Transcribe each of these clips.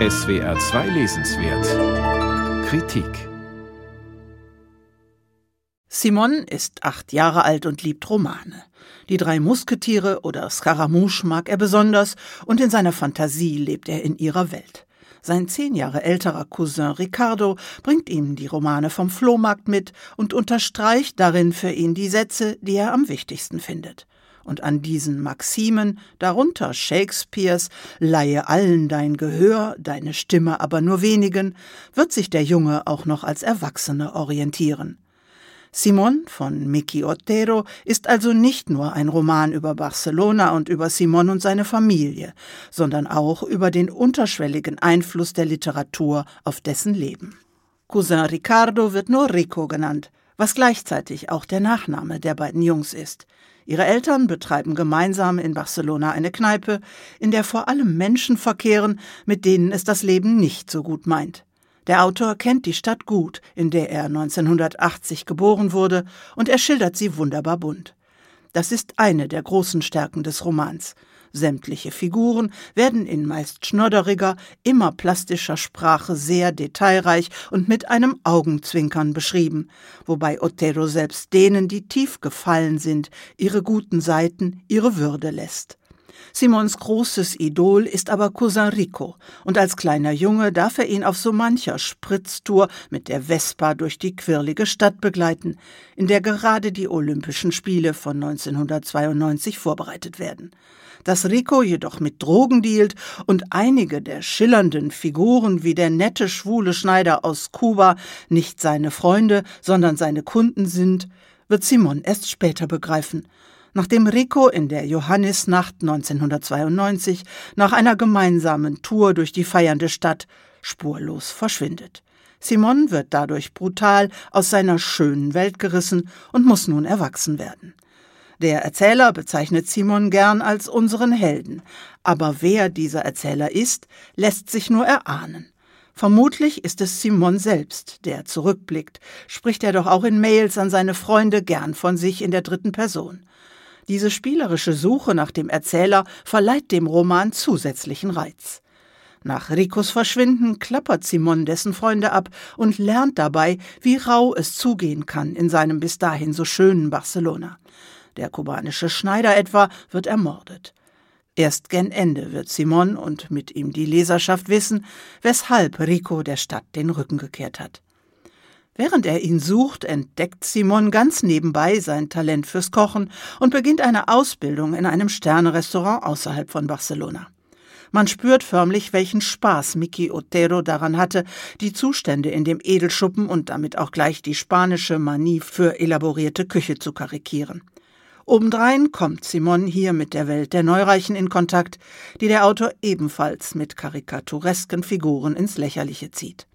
SWR 2 Lesenswert Kritik Simon ist acht Jahre alt und liebt Romane. Die drei Musketiere oder Scaramouche mag er besonders und in seiner Fantasie lebt er in ihrer Welt. Sein zehn Jahre älterer Cousin Ricardo bringt ihm die Romane vom Flohmarkt mit und unterstreicht darin für ihn die Sätze, die er am wichtigsten findet. Und an diesen Maximen, darunter Shakespeares Leihe allen dein Gehör, deine Stimme aber nur wenigen, wird sich der Junge auch noch als Erwachsene orientieren. Simon von Miki Otero ist also nicht nur ein Roman über Barcelona und über Simon und seine Familie, sondern auch über den unterschwelligen Einfluss der Literatur auf dessen Leben. Cousin Ricardo wird nur Rico genannt, was gleichzeitig auch der Nachname der beiden Jungs ist. Ihre Eltern betreiben gemeinsam in Barcelona eine Kneipe, in der vor allem Menschen verkehren, mit denen es das Leben nicht so gut meint. Der Autor kennt die Stadt gut, in der er 1980 geboren wurde, und er schildert sie wunderbar bunt. Das ist eine der großen Stärken des Romans. Sämtliche Figuren werden in meist schnodderiger, immer plastischer Sprache sehr detailreich und mit einem Augenzwinkern beschrieben, wobei Otero selbst denen, die tief gefallen sind, ihre guten Seiten, ihre Würde lässt. Simons großes Idol ist aber Cousin Rico, und als kleiner Junge darf er ihn auf so mancher Spritztour mit der Vespa durch die quirlige Stadt begleiten, in der gerade die Olympischen Spiele von 1992 vorbereitet werden. Dass Rico jedoch mit Drogen dealt und einige der schillernden Figuren wie der nette schwule Schneider aus Kuba nicht seine Freunde, sondern seine Kunden sind, wird Simon erst später begreifen nachdem Rico in der Johannisnacht 1992 nach einer gemeinsamen Tour durch die feiernde Stadt spurlos verschwindet. Simon wird dadurch brutal aus seiner schönen Welt gerissen und muss nun erwachsen werden. Der Erzähler bezeichnet Simon gern als unseren Helden, aber wer dieser Erzähler ist, lässt sich nur erahnen. Vermutlich ist es Simon selbst, der zurückblickt, spricht er doch auch in Mails an seine Freunde gern von sich in der dritten Person. Diese spielerische Suche nach dem Erzähler verleiht dem Roman zusätzlichen Reiz. Nach Ricos Verschwinden klappert Simon dessen Freunde ab und lernt dabei, wie rau es zugehen kann in seinem bis dahin so schönen Barcelona. Der kubanische Schneider etwa wird ermordet. Erst gen Ende wird Simon und mit ihm die Leserschaft wissen, weshalb Rico der Stadt den Rücken gekehrt hat. Während er ihn sucht, entdeckt Simon ganz nebenbei sein Talent fürs Kochen und beginnt eine Ausbildung in einem Sternerestaurant außerhalb von Barcelona. Man spürt förmlich, welchen Spaß Miki Otero daran hatte, die Zustände in dem Edelschuppen und damit auch gleich die spanische Manie für elaborierte Küche zu karikieren. Obendrein kommt Simon hier mit der Welt der Neureichen in Kontakt, die der Autor ebenfalls mit karikaturesken Figuren ins Lächerliche zieht.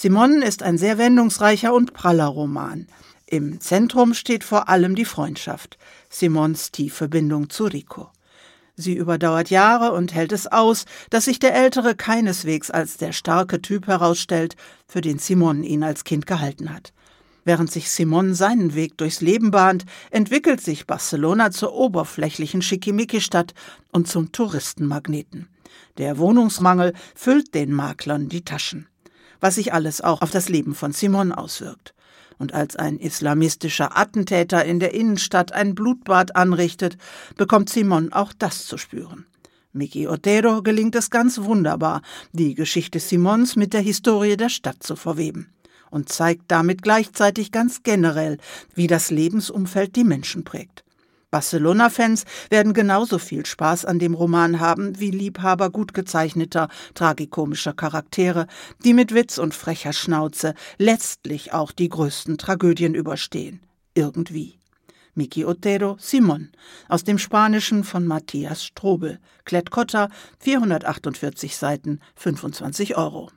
Simon ist ein sehr wendungsreicher und praller Roman. Im Zentrum steht vor allem die Freundschaft, Simons tiefe Bindung zu Rico. Sie überdauert Jahre und hält es aus, dass sich der Ältere keineswegs als der starke Typ herausstellt, für den Simon ihn als Kind gehalten hat. Während sich Simon seinen Weg durchs Leben bahnt, entwickelt sich Barcelona zur oberflächlichen Schickimicki-Stadt und zum Touristenmagneten. Der Wohnungsmangel füllt den Maklern die Taschen was sich alles auch auf das Leben von Simon auswirkt. Und als ein islamistischer Attentäter in der Innenstadt ein Blutbad anrichtet, bekommt Simon auch das zu spüren. Miki Otero gelingt es ganz wunderbar, die Geschichte Simons mit der Historie der Stadt zu verweben und zeigt damit gleichzeitig ganz generell, wie das Lebensumfeld die Menschen prägt. Barcelona-Fans werden genauso viel Spaß an dem Roman haben wie Liebhaber gut gezeichneter, tragikomischer Charaktere, die mit Witz und frecher Schnauze letztlich auch die größten Tragödien überstehen. Irgendwie. Miki Otero, Simon, aus dem Spanischen von Matthias Strobel, Klett Cotta, 448 Seiten, 25 Euro.